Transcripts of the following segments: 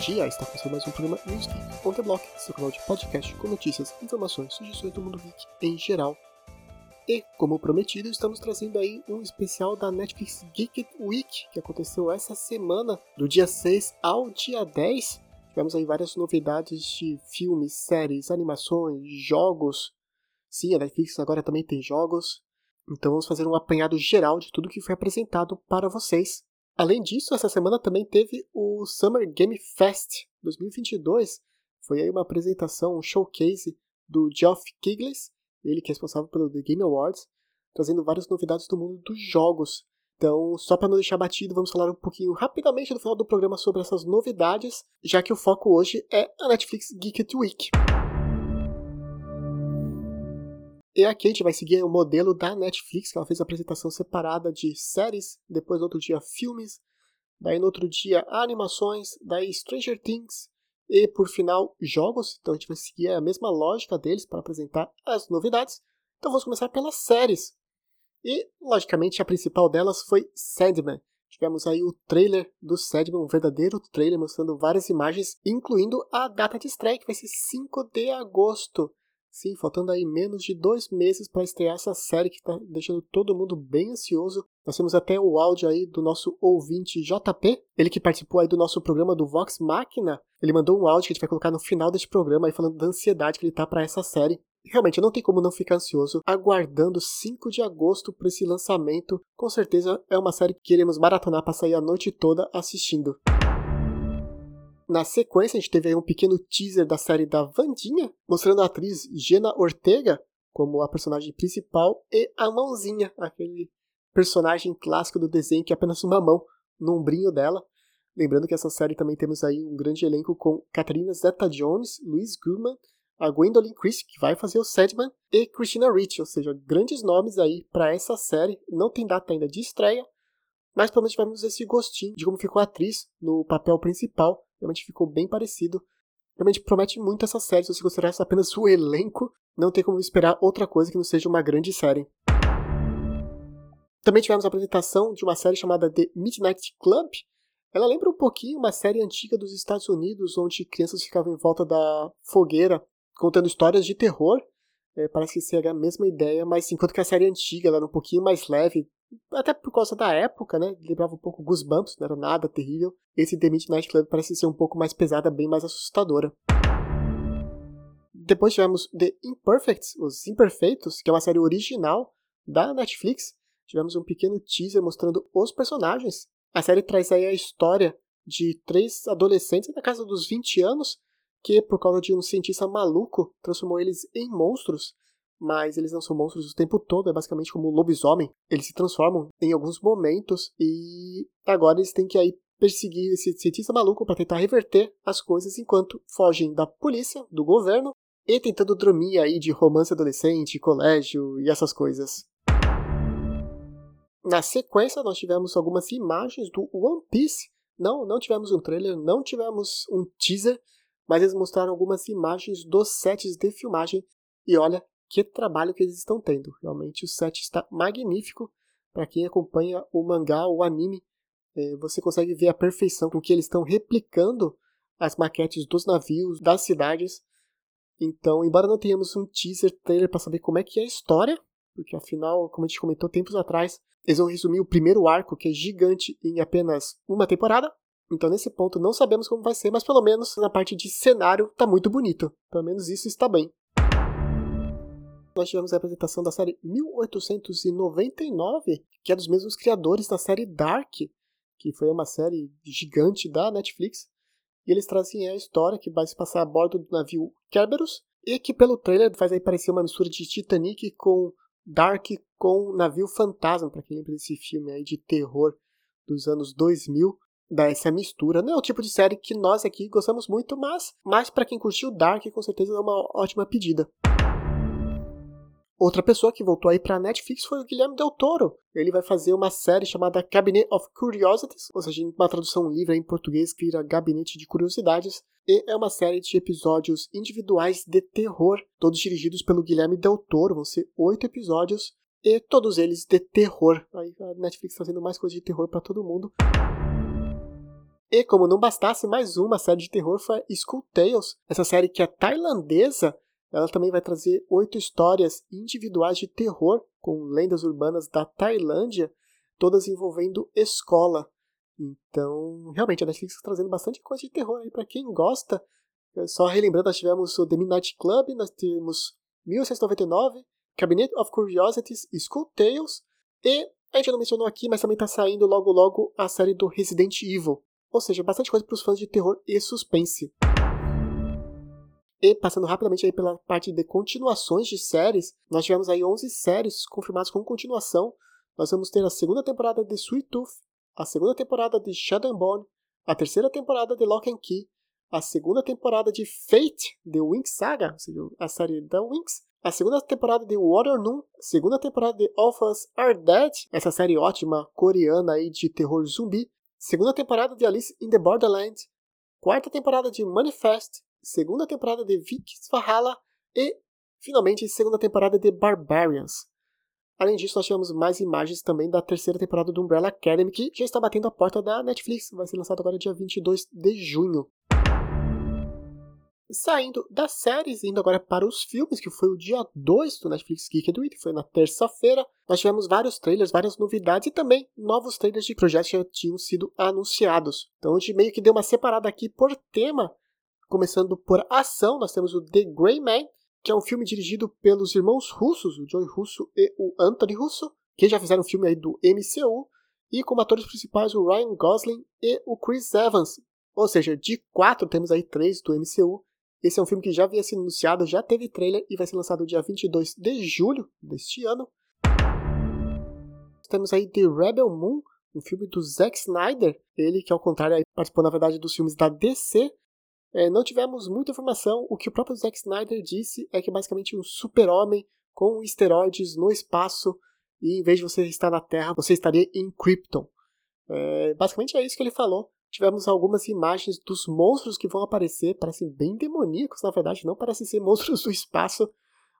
Dia, está começando mais um programa News Geek on the Block, seu canal de podcast com notícias, informações, sugestões do mundo geek em geral. E, como prometido, estamos trazendo aí um especial da Netflix Geek Week, que aconteceu essa semana, do dia 6 ao dia 10. Tivemos aí várias novidades de filmes, séries, animações, jogos. Sim, a Netflix agora também tem jogos. Então vamos fazer um apanhado geral de tudo que foi apresentado para vocês. Além disso, essa semana também teve o Summer Game Fest 2022. Foi aí uma apresentação, um showcase do Geoff Keighley, ele que é responsável pelo The Game Awards, trazendo várias novidades do mundo dos jogos. Então, só para não deixar batido, vamos falar um pouquinho rapidamente no final do programa sobre essas novidades, já que o foco hoje é a Netflix Geek Week. E aqui a gente vai seguir o modelo da Netflix, que ela fez a apresentação separada de séries, depois no outro dia filmes, daí no outro dia animações, daí Stranger Things e por final jogos. Então a gente vai seguir a mesma lógica deles para apresentar as novidades. Então vamos começar pelas séries. E logicamente a principal delas foi Sandman. Tivemos aí o trailer do Sandman, um verdadeiro trailer mostrando várias imagens, incluindo a data de estreia, que vai ser 5 de agosto. Sim, faltando aí menos de dois meses para estrear essa série que está deixando todo mundo bem ansioso. Nós temos até o áudio aí do nosso ouvinte JP, ele que participou aí do nosso programa do Vox Machina. Ele mandou um áudio que a gente vai colocar no final desse programa aí falando da ansiedade que ele tá para essa série. Realmente, não tem como não ficar ansioso aguardando 5 de agosto para esse lançamento. Com certeza é uma série que queremos maratonar para sair a noite toda assistindo. Na sequência, a gente teve aí um pequeno teaser da série da Vandinha, mostrando a atriz Jenna Ortega como a personagem principal e a mãozinha, aquele personagem clássico do desenho que é apenas uma mão no ombrinho dela. Lembrando que essa série também temos aí um grande elenco com Katarina Zeta-Jones, Louise Goodman, a Gwendolyn Christie, que vai fazer o Sandman, e Christina Ricci, ou seja, grandes nomes aí para essa série. Não tem data ainda de estreia, mas pelo menos tivemos esse gostinho de como ficou a atriz no papel principal Realmente ficou bem parecido. Realmente promete muito essa série. Se você considerar apenas o elenco, não tem como esperar outra coisa que não seja uma grande série. Também tivemos a apresentação de uma série chamada The Midnight Club. Ela lembra um pouquinho uma série antiga dos Estados Unidos, onde crianças ficavam em volta da fogueira contando histórias de terror. É, parece que seria a mesma ideia, mas enquanto que a série antiga era um pouquinho mais leve, até por causa da época, né? Lembrava um pouco Goosebumps, não era nada terrível. Esse The Midnight Club parece ser um pouco mais pesada, bem mais assustadora. Depois tivemos The Imperfects, Os Imperfeitos, que é uma série original da Netflix. Tivemos um pequeno teaser mostrando os personagens. A série traz aí a história de três adolescentes na casa dos 20 anos que, por causa de um cientista maluco, transformou eles em monstros mas eles não são monstros o tempo todo, é basicamente como lobisomem. Eles se transformam em alguns momentos e agora eles têm que aí perseguir esse cientista maluco para tentar reverter as coisas enquanto fogem da polícia, do governo e tentando dormir aí de romance adolescente, colégio e essas coisas. Na sequência, nós tivemos algumas imagens do One Piece. Não, não tivemos um trailer, não tivemos um teaser, mas eles mostraram algumas imagens dos sets de filmagem. E olha, que trabalho que eles estão tendo. Realmente o set está magnífico. Para quem acompanha o mangá, o anime, é, você consegue ver a perfeição com que eles estão replicando as maquetes dos navios, das cidades. Então, embora não tenhamos um teaser trailer para saber como é que é a história, porque afinal, como a gente comentou tempos atrás, eles vão resumir o primeiro arco, que é gigante, em apenas uma temporada. Então, nesse ponto, não sabemos como vai ser, mas pelo menos na parte de cenário tá muito bonito. Pelo menos isso está bem nós tivemos a apresentação da série 1899, que é dos mesmos criadores da série Dark, que foi uma série gigante da Netflix. E eles trazem a história que vai se passar a bordo do navio Kerberos, e que pelo trailer faz aí parecer uma mistura de Titanic com Dark com Navio Fantasma, para quem lembra desse filme aí de terror dos anos 2000 dá essa mistura. Não é o tipo de série que nós aqui gostamos muito, mas mais para quem curtiu Dark, com certeza é uma ótima pedida. Outra pessoa que voltou aí para a Netflix foi o Guilherme Del Toro. Ele vai fazer uma série chamada Cabinet of Curiosities, ou seja, uma tradução livre em português que vira Gabinete de Curiosidades. E é uma série de episódios individuais de terror, todos dirigidos pelo Guilherme Del Toro. Vão ser oito episódios e todos eles de terror. Aí a Netflix fazendo mais coisas de terror para todo mundo. E como não bastasse mais uma série de terror foi School Tales, essa série que é tailandesa, ela também vai trazer oito histórias individuais de terror com lendas urbanas da Tailândia, todas envolvendo escola. Então, realmente, a Netflix está trazendo bastante coisa de terror aí para quem gosta. Só relembrando, nós tivemos o The Midnight Club, nós temos 1699, Cabinet of Curiosities, School Tales, e a gente não mencionou aqui, mas também está saindo logo logo a série do Resident Evil. Ou seja, bastante coisa para os fãs de terror e suspense. E passando rapidamente aí pela parte de continuações de séries, nós tivemos aí 11 séries confirmadas com continuação. Nós vamos ter a segunda temporada de Sweet Tooth, a segunda temporada de Shadow and Bone, a terceira temporada de Lock and Key, a segunda temporada de Fate, The Winx Saga, ou seja, a série da Winx, a segunda temporada de Waternoon, a segunda temporada de All of Us Are Dead, essa série ótima coreana aí de terror zumbi, segunda temporada de Alice in the Borderland, quarta temporada de Manifest, segunda temporada de Vikings Valhalla e, finalmente, segunda temporada de Barbarians. Além disso, nós tivemos mais imagens também da terceira temporada do Umbrella Academy, que já está batendo a porta da Netflix. Vai ser lançado agora dia 22 de junho. Saindo das séries, indo agora para os filmes, que foi o dia 2 do Netflix Geek Week, que foi na terça-feira. Nós tivemos vários trailers, várias novidades e também novos trailers de projetos que já tinham sido anunciados. Então a gente meio que deu uma separada aqui por tema Começando por ação, nós temos o The Grey Man, que é um filme dirigido pelos irmãos russos, o Joey Russo e o Anthony Russo, que já fizeram um filme aí do MCU, e como atores principais o Ryan Gosling e o Chris Evans. Ou seja, de quatro temos aí três do MCU. Esse é um filme que já havia sido anunciado, já teve trailer e vai ser lançado dia 22 de julho deste ano. Temos aí The Rebel Moon, um filme do Zack Snyder, ele que ao contrário participou na verdade dos filmes da DC, é, não tivemos muita informação. O que o próprio Zack Snyder disse é que basicamente um super-homem com esteroides no espaço e em vez de você estar na Terra, você estaria em Krypton. É, basicamente é isso que ele falou. Tivemos algumas imagens dos monstros que vão aparecer, parecem bem demoníacos, na verdade, não parecem ser monstros do espaço,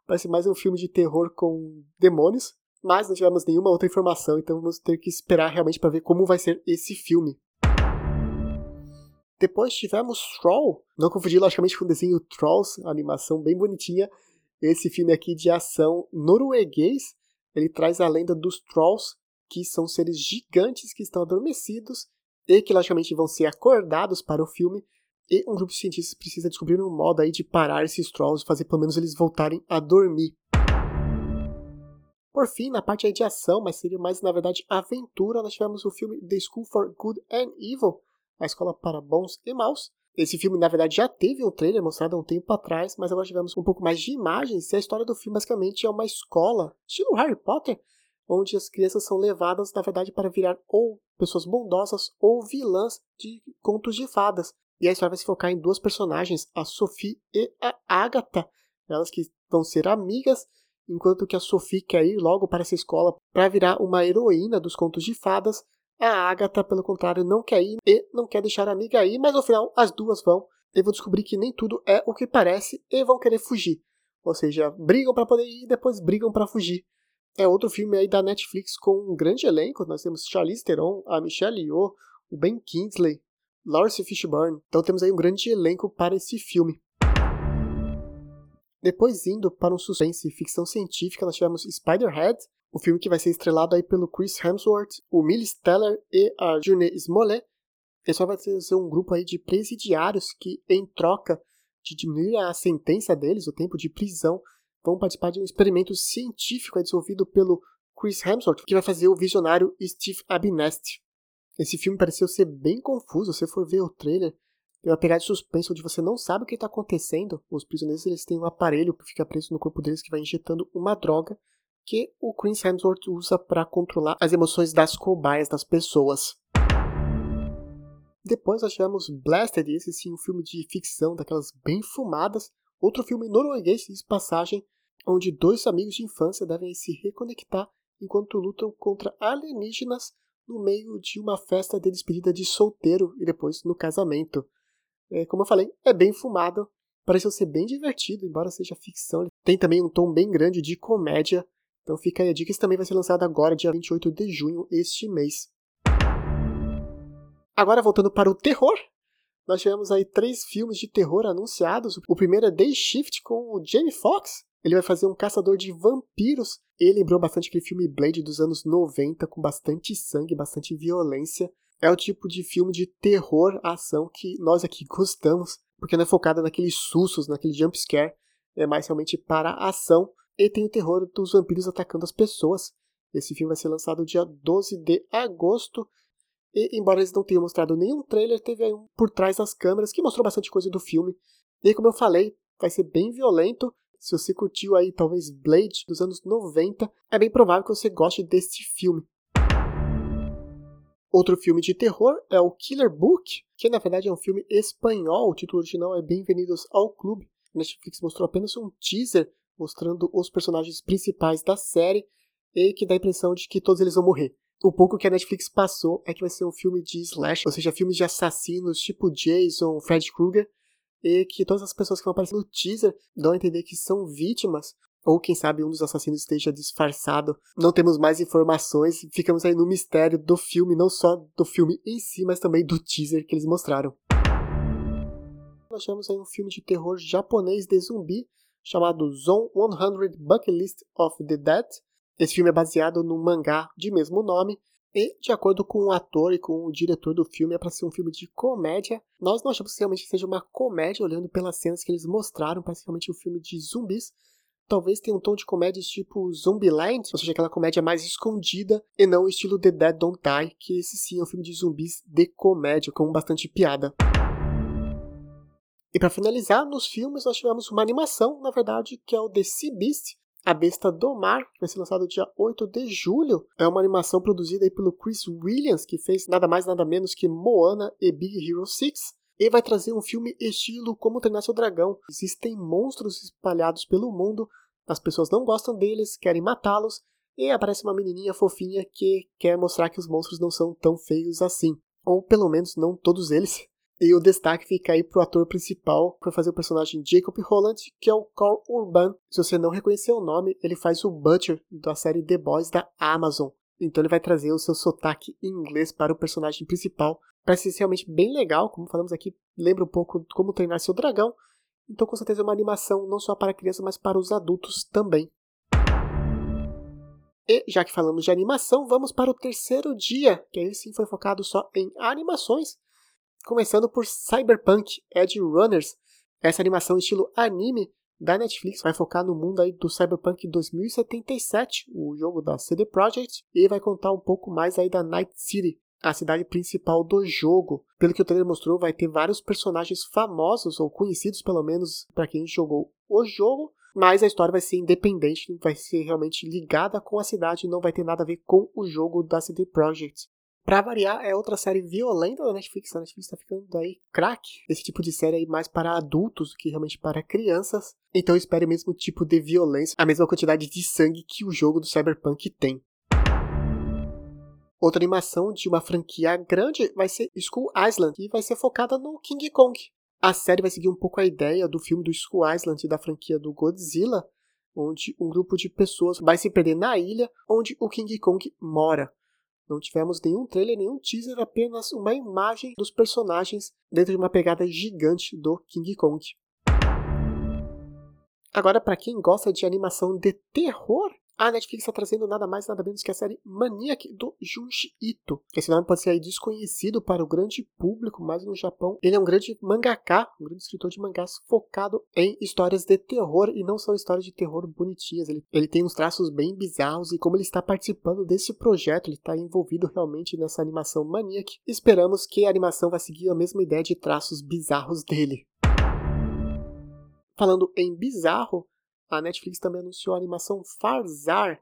parece mais um filme de terror com demônios, mas não tivemos nenhuma outra informação, então vamos ter que esperar realmente para ver como vai ser esse filme. Depois tivemos Troll, não confundir logicamente com o desenho Trolls, animação bem bonitinha. Esse filme aqui de ação norueguês, ele traz a lenda dos Trolls, que são seres gigantes que estão adormecidos e que logicamente vão ser acordados para o filme. E um grupo de cientistas precisa descobrir um modo aí de parar esses Trolls e fazer pelo menos eles voltarem a dormir. Por fim, na parte de ação, mas seria mais na verdade aventura, nós tivemos o filme The School for Good and Evil, a Escola para Bons e Maus. Esse filme, na verdade, já teve um trailer mostrado há um tempo atrás, mas agora tivemos um pouco mais de imagens e a história do filme basicamente é uma escola, estilo Harry Potter, onde as crianças são levadas, na verdade, para virar ou pessoas bondosas ou vilãs de contos de fadas. E a história vai se focar em duas personagens, a Sophie e a Agatha, elas que vão ser amigas, enquanto que a Sophie quer ir logo para essa escola para virar uma heroína dos contos de fadas, a Agatha, pelo contrário, não quer ir e não quer deixar a amiga ir, mas no final as duas vão e vão descobrir que nem tudo é o que parece e vão querer fugir. Ou seja, brigam para poder ir e depois brigam para fugir. É outro filme aí da Netflix com um grande elenco. Nós temos Charlize Theron, a Michelle Yeoh, o Ben Kingsley, Lawrence Fishburne. Então temos aí um grande elenco para esse filme. Depois indo para um suspense e ficção científica, nós tivemos Spiderhead, o filme que vai ser estrelado aí pelo Chris Hemsworth, o Miles Teller e a June Smollett. Ele só vai ser um grupo aí de presidiários que, em troca de diminuir a sentença deles, o tempo de prisão, vão participar de um experimento científico desenvolvido pelo Chris Hemsworth, que vai fazer o visionário Steve Abnest. Esse filme pareceu ser bem confuso, se for ver o trailer, tem uma pegada de suspense onde você não sabe o que está acontecendo. Os prisioneiros eles têm um aparelho que fica preso no corpo deles que vai injetando uma droga que o Chris Hemsworth usa para controlar as emoções das cobaias das pessoas. Depois nós tivemos Blasted, esse sim, um filme de ficção, daquelas bem fumadas. Outro filme norueguês de passagem, onde dois amigos de infância devem se reconectar enquanto lutam contra alienígenas no meio de uma festa de despedida de solteiro e depois no casamento. É, como eu falei, é bem fumado, pareceu ser bem divertido, embora seja ficção. Tem também um tom bem grande de comédia, então fica aí a dica, esse também vai ser lançado agora, dia 28 de junho, este mês. Agora voltando para o terror, nós tivemos aí três filmes de terror anunciados. O primeiro é Day Shift com o Jamie Foxx. Ele vai fazer um caçador de vampiros. Ele lembrou bastante aquele filme Blade dos anos 90, com bastante sangue, bastante violência. É o tipo de filme de terror, ação que nós aqui gostamos, porque não é focada naqueles sustos, naquele jump scare, é mais realmente para a ação. E tem o terror dos vampiros atacando as pessoas. Esse filme vai ser lançado dia 12 de agosto. E, embora eles não tenham mostrado nenhum trailer, teve aí um por trás das câmeras que mostrou bastante coisa do filme. E como eu falei, vai ser bem violento. Se você curtiu aí talvez Blade dos anos 90, é bem provável que você goste deste filme. Outro filme de terror é o Killer Book, que na verdade é um filme espanhol. O título original é Bem-vindos ao Clube. A Netflix mostrou apenas um teaser mostrando os personagens principais da série e que dá a impressão de que todos eles vão morrer. O pouco que a Netflix passou é que vai ser um filme de slash, ou seja, filmes de assassinos tipo Jason, Fred Krueger, e que todas as pessoas que vão aparecer no teaser dão a entender que são vítimas, ou quem sabe um dos assassinos esteja disfarçado. Não temos mais informações, ficamos aí no mistério do filme, não só do filme em si, mas também do teaser que eles mostraram. Nós temos aí um filme de terror japonês de zumbi chamado Zone 100 Bucket List of the Dead, esse filme é baseado num mangá de mesmo nome e, de acordo com o ator e com o diretor do filme, é para ser um filme de comédia. Nós não achamos que realmente seja uma comédia, olhando pelas cenas que eles mostraram, parece realmente um filme de zumbis. Talvez tenha um tom de comédia tipo Zombieland, ou seja, aquela comédia mais escondida, e não o estilo The Dead Don't Die, que esse sim é um filme de zumbis de comédia, com bastante piada. E para finalizar, nos filmes nós tivemos uma animação, na verdade, que é o The Sea Beast, a Besta do Mar, que vai ser lançado dia 8 de julho, é uma animação produzida pelo Chris Williams, que fez nada mais nada menos que Moana e Big Hero 6. E vai trazer um filme estilo Como Treinar Seu Dragão. Existem monstros espalhados pelo mundo, as pessoas não gostam deles, querem matá-los, e aparece uma menininha fofinha que quer mostrar que os monstros não são tão feios assim. Ou pelo menos não todos eles. E o destaque fica aí pro ator principal para fazer o personagem Jacob Holland, que é o Carl Urban. Se você não reconhecer o nome, ele faz o Butcher da série The Boys da Amazon. Então ele vai trazer o seu sotaque em inglês para o personagem principal. Parece realmente bem legal, como falamos aqui, lembra um pouco como treinar seu dragão. Então com certeza é uma animação não só para crianças, mas para os adultos também. E já que falamos de animação, vamos para o terceiro dia, que aí sim foi focado só em animações. Começando por Cyberpunk Edge Runners, essa animação estilo anime da Netflix vai focar no mundo aí do Cyberpunk 2077, o jogo da CD Projekt, e vai contar um pouco mais aí da Night City, a cidade principal do jogo. Pelo que o trailer mostrou, vai ter vários personagens famosos ou conhecidos pelo menos para quem jogou o jogo, mas a história vai ser independente, vai ser realmente ligada com a cidade, não vai ter nada a ver com o jogo da CD Projekt. Pra variar, é outra série violenta da Netflix. A Netflix tá ficando aí crack. Esse tipo de série aí mais para adultos do que realmente para crianças. Então espere o mesmo tipo de violência, a mesma quantidade de sangue que o jogo do Cyberpunk tem. Outra animação de uma franquia grande vai ser School Island, e vai ser focada no King Kong. A série vai seguir um pouco a ideia do filme do School Island da franquia do Godzilla, onde um grupo de pessoas vai se perder na ilha onde o King Kong mora. Não tivemos nenhum trailer, nenhum teaser, apenas uma imagem dos personagens dentro de uma pegada gigante do King Kong. Agora, para quem gosta de animação de terror, a Netflix está trazendo nada mais nada menos que a série Maniac do Junji Ito. Esse nome pode ser aí desconhecido para o grande público, mas no Japão ele é um grande mangaka, um grande escritor de mangás focado em histórias de terror e não são histórias de terror bonitinhas. Ele, ele tem uns traços bem bizarros e como ele está participando desse projeto, ele está envolvido realmente nessa animação Maniac. Esperamos que a animação vai seguir a mesma ideia de traços bizarros dele. Falando em bizarro, a Netflix também anunciou a animação Farzar.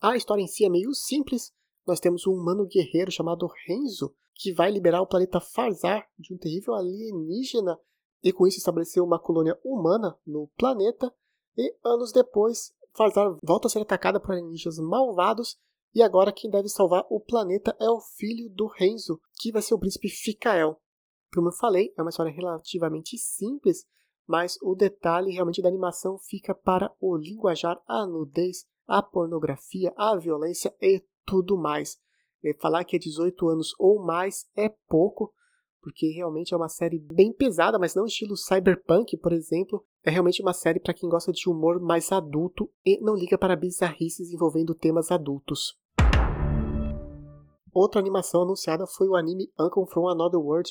A história em si é meio simples. Nós temos um humano guerreiro chamado Renzo, que vai liberar o planeta Farzar de um terrível alienígena e com isso estabelecer uma colônia humana no planeta. E anos depois, Farzar volta a ser atacada por alienígenas malvados e agora quem deve salvar o planeta é o filho do Renzo, que vai ser o príncipe Ficael. Como eu falei, é uma história relativamente simples, mas o detalhe realmente da animação fica para o linguajar, a nudez, a pornografia, a violência e tudo mais. É, falar que é 18 anos ou mais é pouco, porque realmente é uma série bem pesada, mas não estilo cyberpunk, por exemplo. É realmente uma série para quem gosta de humor mais adulto e não liga para bizarrices envolvendo temas adultos. Outra animação anunciada foi o anime Uncle from Another World.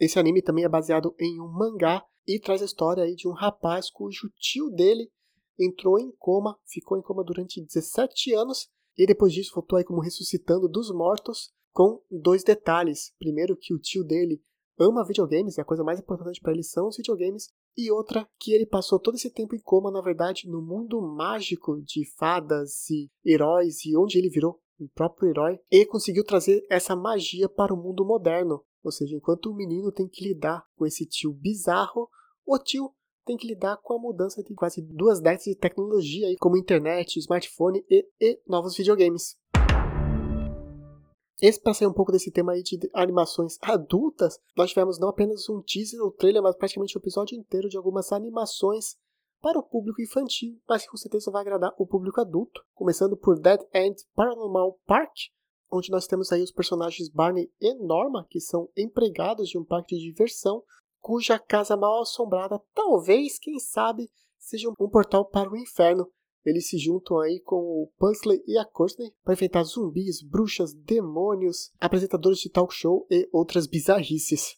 Esse anime também é baseado em um mangá e traz a história aí de um rapaz cujo tio dele entrou em coma, ficou em coma durante 17 anos e depois disso voltou aí como ressuscitando dos mortos com dois detalhes. Primeiro que o tio dele ama videogames, e a coisa mais importante para ele são os videogames, e outra que ele passou todo esse tempo em coma, na verdade, no mundo mágico de fadas e heróis e onde ele virou o próprio herói, e conseguiu trazer essa magia para o mundo moderno. Ou seja, enquanto o menino tem que lidar com esse tio bizarro, o tio tem que lidar com a mudança de quase duas décadas de tecnologia, como internet, smartphone e, e novos videogames. Esse, para sair um pouco desse tema aí de animações adultas, nós tivemos não apenas um teaser ou trailer, mas praticamente um episódio inteiro de algumas animações para o público infantil, mas que com certeza vai agradar o público adulto. Começando por Dead End Paranormal Park, onde nós temos aí os personagens Barney e Norma, que são empregados de um parque de diversão, cuja casa mal assombrada talvez, quem sabe, seja um portal para o inferno. Eles se juntam aí com o Pugsley e a Courtney para enfrentar zumbis, bruxas, demônios, apresentadores de talk show e outras bizarrices.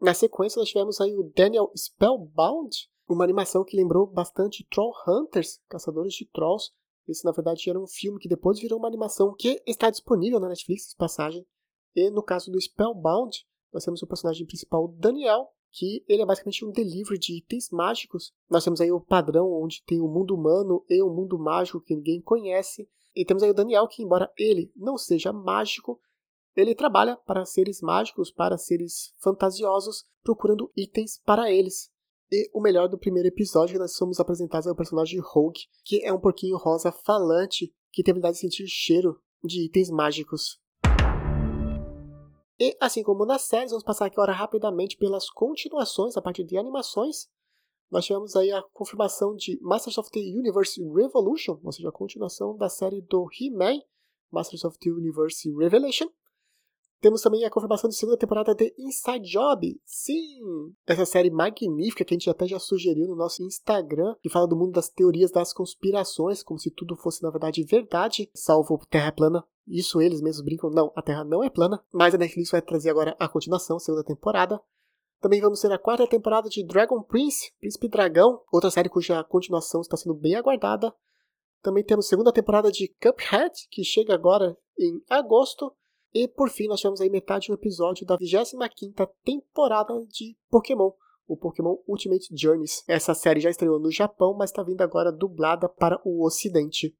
Na sequência, nós tivemos aí o Daniel Spellbound, uma animação que lembrou bastante Troll Hunters, Caçadores de Trolls. Esse, na verdade, era um filme que depois virou uma animação que está disponível na Netflix, de passagem. E no caso do Spellbound, nós temos o personagem principal, Daniel, que ele é basicamente um delivery de itens mágicos. Nós temos aí o padrão onde tem o mundo humano e o mundo mágico que ninguém conhece. E temos aí o Daniel, que embora ele não seja mágico, ele trabalha para seres mágicos, para seres fantasiosos, procurando itens para eles. E o melhor do primeiro episódio que nós somos apresentados é o personagem Rogue, que é um porquinho rosa falante que tem a habilidade de sentir cheiro de itens mágicos. E assim como nas séries, vamos passar agora rapidamente pelas continuações a partir de animações. Nós tivemos aí a confirmação de Masters of the Universe Revolution, ou seja, a continuação da série do He-Man, Masters of the Universe Revelation. Temos também a confirmação de segunda temporada de Inside Job. Sim! Essa série magnífica que a gente até já sugeriu no nosso Instagram, que fala do mundo das teorias das conspirações, como se tudo fosse na verdade verdade, salvo Terra plana. Isso eles mesmos brincam, não, a Terra não é plana. Mas a Netflix vai trazer agora a continuação, segunda temporada. Também vamos ter a quarta temporada de Dragon Prince, Príncipe Dragão, outra série cuja continuação está sendo bem aguardada. Também temos segunda temporada de Cuphead, que chega agora em agosto. E por fim, nós tivemos aí metade do episódio da 25 temporada de Pokémon, o Pokémon Ultimate Journeys. Essa série já estreou no Japão, mas está vindo agora dublada para o Ocidente.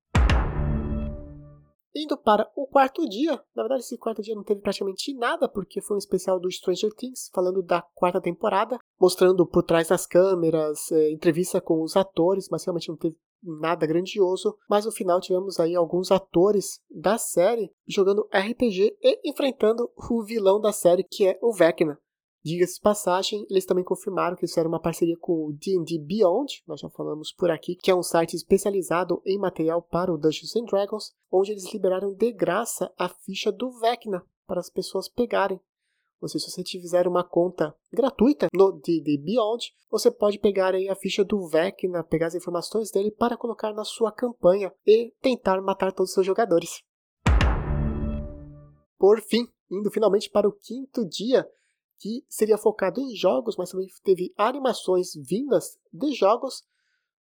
Indo para o quarto dia, na verdade esse quarto dia não teve praticamente nada, porque foi um especial do Stranger Things, falando da quarta temporada, mostrando por trás das câmeras, é, entrevista com os atores, mas realmente não teve nada grandioso, mas no final tivemos aí alguns atores da série jogando RPG e enfrentando o vilão da série, que é o Vecna. Diga-se passagem, eles também confirmaram que fizeram uma parceria com o D&D Beyond, nós já falamos por aqui, que é um site especializado em material para o Dungeons and Dragons, onde eles liberaram de graça a ficha do Vecna para as pessoas pegarem. Ou seja, se você fizer uma conta gratuita no D&D Beyond, você pode pegar aí a ficha do Vecna, pegar as informações dele para colocar na sua campanha e tentar matar todos os seus jogadores. Por fim, indo finalmente para o quinto dia, que seria focado em jogos, mas também teve animações vindas de jogos.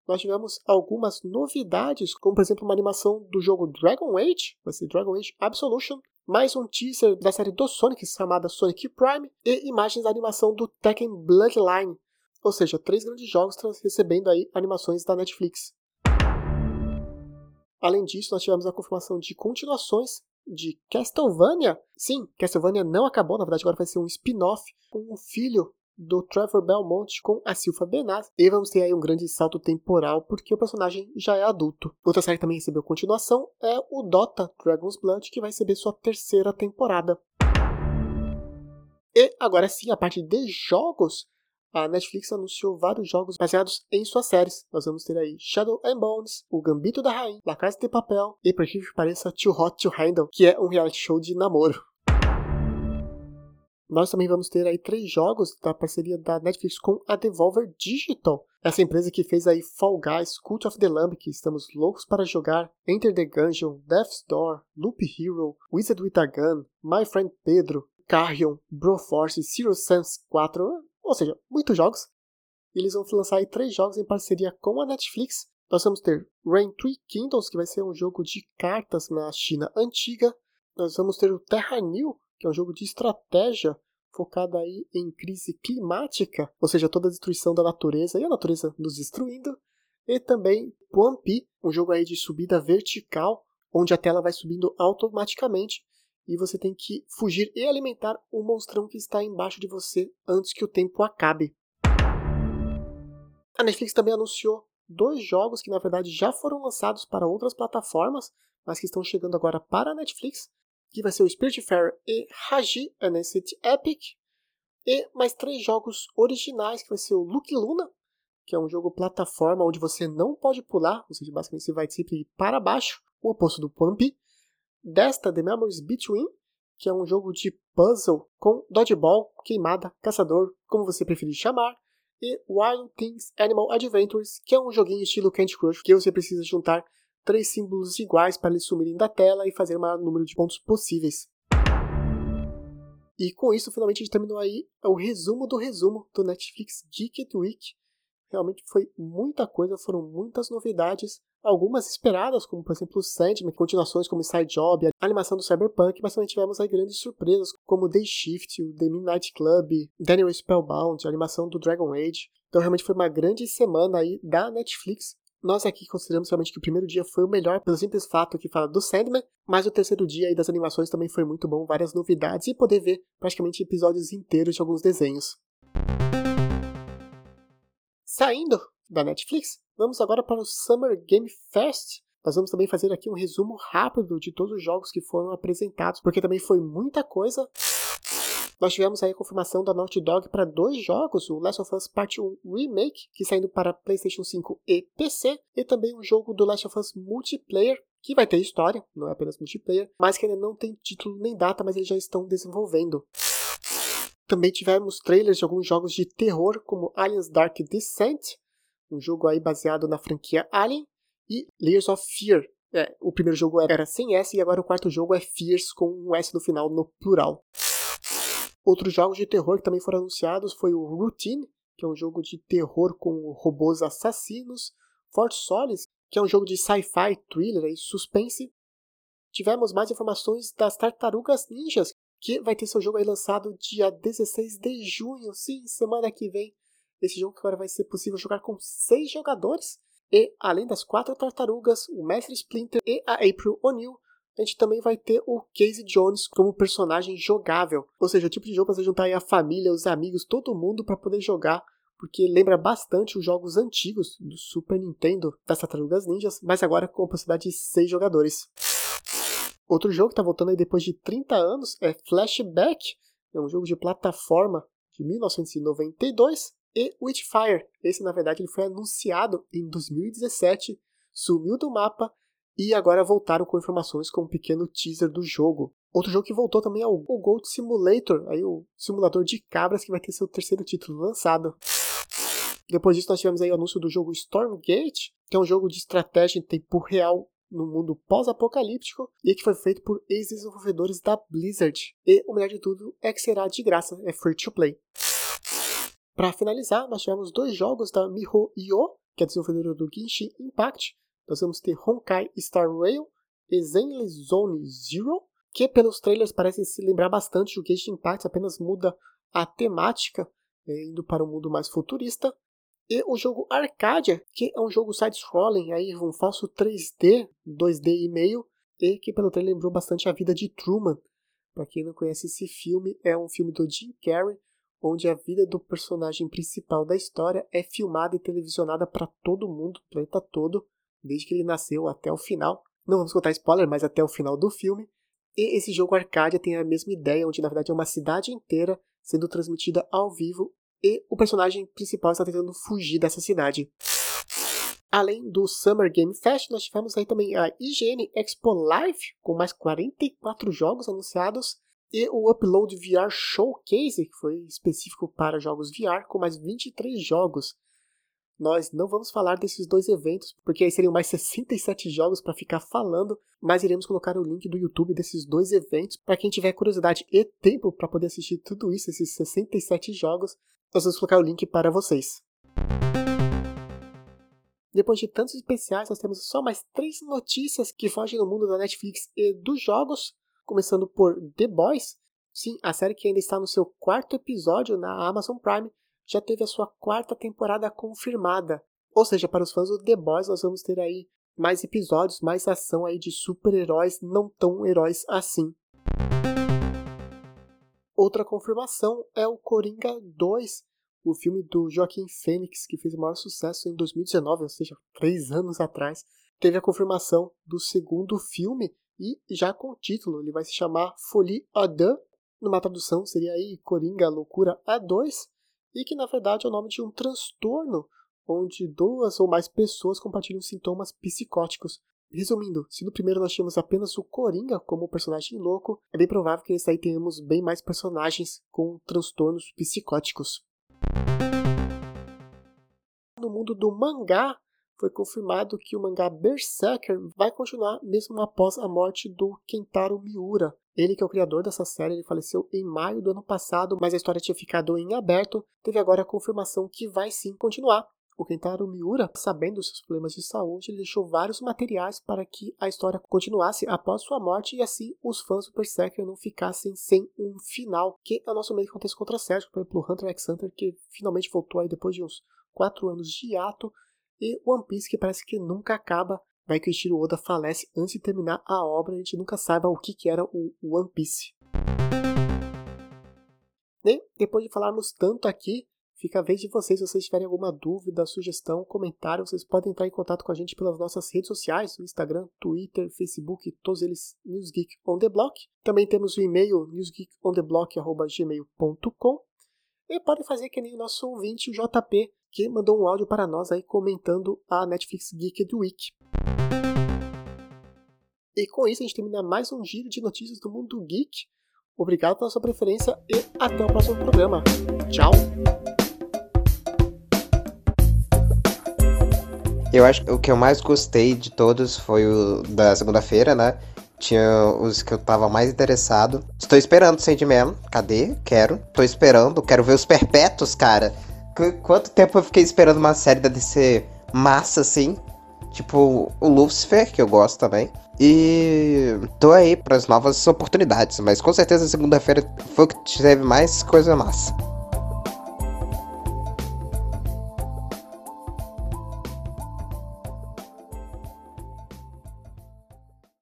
Nós tivemos algumas novidades, como por exemplo uma animação do jogo Dragon Age, vai ser Dragon Age Absolution, mais um teaser da série do Sonic chamada Sonic Prime e imagens da animação do Tekken Bloodline. Ou seja, três grandes jogos recebendo aí animações da Netflix. Além disso, nós tivemos a confirmação de continuações de Castlevania. Sim, Castlevania não acabou, na verdade agora vai ser um spin-off com o filho do Trevor Belmont com a Silva Benaz. E vamos ter aí um grande salto temporal, porque o personagem já é adulto. Outra série que também recebeu continuação é o Dota Dragon's Blood, que vai receber sua terceira temporada. E agora sim, a parte de jogos, a Netflix anunciou vários jogos baseados em suas séries. Nós vamos ter aí Shadow and Bones, O Gambito da Rainha, La Casa de Papel e, por que pareça, Too Hot to Handle, que é um reality show de namoro. Nós também vamos ter aí três jogos da parceria da Netflix com a Devolver Digital. Essa empresa que fez aí Fall Guys, Cult of the Lamb, que estamos loucos para jogar, Enter the Gungeon, Death's Door, Loop Hero, Wizard with a Gun, My Friend Pedro, Carrion, Broforce, Zero Sense 4, ou seja, muitos jogos. Eles vão lançar aí três jogos em parceria com a Netflix. Nós vamos ter Rain Three Kingdoms, que vai ser um jogo de cartas na China antiga. Nós vamos ter o Terra New, que é um jogo de estratégia focado aí em crise climática, ou seja, toda a destruição da natureza e a natureza nos destruindo. E também Puampi, um jogo aí de subida vertical, onde a tela vai subindo automaticamente e você tem que fugir e alimentar o monstrão que está embaixo de você antes que o tempo acabe. A Netflix também anunciou dois jogos que na verdade já foram lançados para outras plataformas, mas que estão chegando agora para a Netflix, que vai ser o Spiritfarer e Haji Ancient Epic, e mais três jogos originais, que vai ser o Luke Luna, que é um jogo plataforma onde você não pode pular, ou seja, basicamente você vai sempre para baixo, o oposto do Pumpy, desta The Memories Between, que é um jogo de puzzle com dodgeball, queimada, caçador, como você preferir chamar, e Wild Things Animal Adventures, que é um joguinho estilo Candy Crush, que você precisa juntar três símbolos iguais para eles sumirem da tela e fazer o maior número de pontos possíveis. E com isso, finalmente, a gente terminou aí o resumo do resumo do Netflix Geek Week. Realmente foi muita coisa, foram muitas novidades algumas esperadas, como por exemplo o Sandman, continuações como Side Job, a animação do Cyberpunk, mas também tivemos aí grandes surpresas, como Day Shift, o The Midnight Club, Daniel Spellbound, a animação do Dragon Age. Então realmente foi uma grande semana aí da Netflix. Nós aqui consideramos realmente que o primeiro dia foi o melhor, pelo simples fato que fala do Sandman, mas o terceiro dia aí das animações também foi muito bom, várias novidades e poder ver praticamente episódios inteiros de alguns desenhos. Saindo da Netflix, vamos agora para o Summer Game Fest. Nós vamos também fazer aqui um resumo rápido de todos os jogos que foram apresentados, porque também foi muita coisa. Nós tivemos aí a confirmação da Naughty Dog para dois jogos, o Last of Us Part 1 Remake, que saindo para PlayStation 5 e PC, e também um jogo do Last of Us Multiplayer, que vai ter história, não é apenas multiplayer, mas que ainda não tem título nem data, mas eles já estão desenvolvendo. Também tivemos trailers de alguns jogos de terror, como Aliens Dark Descent, um jogo aí baseado na franquia Alien, e Layers of Fear. É, o primeiro jogo era sem S e agora o quarto jogo é Fears com um S no final no plural. Outros jogos de terror que também foram anunciados foi o Routine, que é um jogo de terror com robôs assassinos, Fort Solis, que é um jogo de sci-fi, thriller e suspense. Tivemos mais informações das Tartarugas Ninjas, que vai ter seu jogo aí lançado dia 16 de junho, sim, semana que vem. Esse jogo agora vai ser possível jogar com seis jogadores. E além das quatro tartarugas, o Mestre Splinter e a April O'Neil, a gente também vai ter o Casey Jones como personagem jogável. Ou seja, o tipo de jogo para você juntar aí a família, os amigos, todo mundo para poder jogar. Porque lembra bastante os jogos antigos do Super Nintendo das Tartarugas Ninjas, mas agora com a possibilidade de seis jogadores. Outro jogo que está voltando aí depois de 30 anos é Flashback. É um jogo de plataforma de 1992 e Witchfire. Esse, na verdade, ele foi anunciado em 2017, sumiu do mapa e agora voltaram com informações com um pequeno teaser do jogo. Outro jogo que voltou também é o Gold Simulator, aí o simulador de cabras que vai ter seu terceiro título lançado. Depois disso nós tivemos aí o anúncio do jogo Stormgate, que é um jogo de estratégia em tempo real no mundo pós-apocalíptico e que foi feito por ex-desenvolvedores da Blizzard. E o melhor de tudo é que será de graça, é free to play. Para finalizar, nós tivemos dois jogos da MiHoYo, que é desenvolvedora do Genshin Impact. Nós vamos ter Honkai Star Rail e Zenless Zone Zero, que pelos trailers parecem se lembrar bastante do Genshin Impact, apenas muda a temática, é, indo para um mundo mais futurista. E o jogo Arcadia, que é um jogo side-scrolling, aí um falso 3D, 2D e meio, e que pelo trailer lembrou bastante a vida de Truman. Para quem não conhece esse filme, é um filme do Jim Carrey, onde a vida do personagem principal da história é filmada e televisionada para todo mundo, planeta todo, desde que ele nasceu até o final. Não vamos contar spoiler, mas até o final do filme. E esse jogo Arcadia tem a mesma ideia, onde na verdade é uma cidade inteira sendo transmitida ao vivo e o personagem principal está tentando fugir dessa cidade. Além do Summer Game Fest, nós tivemos aí também a IGN Expo Live, com mais 44 jogos anunciados, e o Upload VR Showcase, que foi específico para jogos VR, com mais 23 jogos. Nós não vamos falar desses dois eventos, porque aí seriam mais 67 jogos para ficar falando, mas iremos colocar o link do YouTube desses dois eventos para quem tiver curiosidade e tempo para poder assistir tudo isso, esses 67 jogos. Nós vamos colocar o link para vocês. Depois de tantos especiais, nós temos só mais três notícias que fogem no mundo da Netflix e dos jogos, começando por The Boys. Sim, a série que ainda está no seu quarto episódio na Amazon Prime já teve a sua quarta temporada confirmada. Ou seja, para os fãs do The Boys, nós vamos ter aí mais episódios, mais ação aí de super-heróis não tão heróis assim. Outra confirmação é o Coringa 2, o filme do Joaquim Fênix, que fez o maior sucesso em 2019, ou seja, três anos atrás. Teve a confirmação do segundo filme e já com o título, ele vai se chamar Folie à deux, numa tradução seria aí Coringa Loucura A2, e que na verdade é o nome de um transtorno onde duas ou mais pessoas compartilham sintomas psicóticos. Resumindo, se no primeiro nós tínhamos apenas o Coringa como personagem louco, é bem provável que nesse aí tenhamos bem mais personagens com transtornos psicóticos. No mundo do mangá, foi confirmado que o mangá Berserker vai continuar mesmo após a morte do Kentaro Miura. Ele que é o criador dessa série, ele faleceu em maio do ano passado, mas a história tinha ficado em aberto. Teve agora a confirmação que vai sim continuar. O Kentaro Miura, sabendo dos seus problemas de saúde, deixou vários materiais para que a história continuasse após sua morte e assim os fãs do Berserker não ficassem sem um final, que é o nosso meio que acontece contra Sérgio, por exemplo, Hunter x Hunter, que finalmente voltou aí depois de uns quatro anos de hiato, e One Piece que parece que nunca acaba, vai que o Ishiro Oda falece antes de terminar a obra, a gente nunca saiba o que, que era o One Piece. E depois de falarmos tanto aqui, Fica a vez de vocês, se vocês tiverem alguma dúvida, sugestão, comentário, vocês podem entrar em contato com a gente pelas nossas redes sociais, Instagram, Twitter, Facebook, todos eles Newsgeek on the Block. Também temos o e-mail newsgeekontheblock@gmail.com. E podem fazer que nem o nosso ouvinte, o JP, que mandou um áudio para nós aí comentando a Netflix Geek do Week. E com isso a gente termina mais um giro de notícias do mundo geek. Obrigado pela sua preferência e até o próximo programa. Tchau! Eu acho que o que eu mais gostei de todos foi o da segunda-feira, né? Tinha os que eu tava mais interessado. Estou esperando Sandman. Cadê? Quero. Estou esperando. Quero ver os perpétuos, cara. Qu quanto tempo eu fiquei esperando uma série da DC massa, assim? Tipo, o Lucifer, que eu gosto também. E tô aí para as novas oportunidades. Mas com certeza segunda-feira foi o que teve mais coisa massa.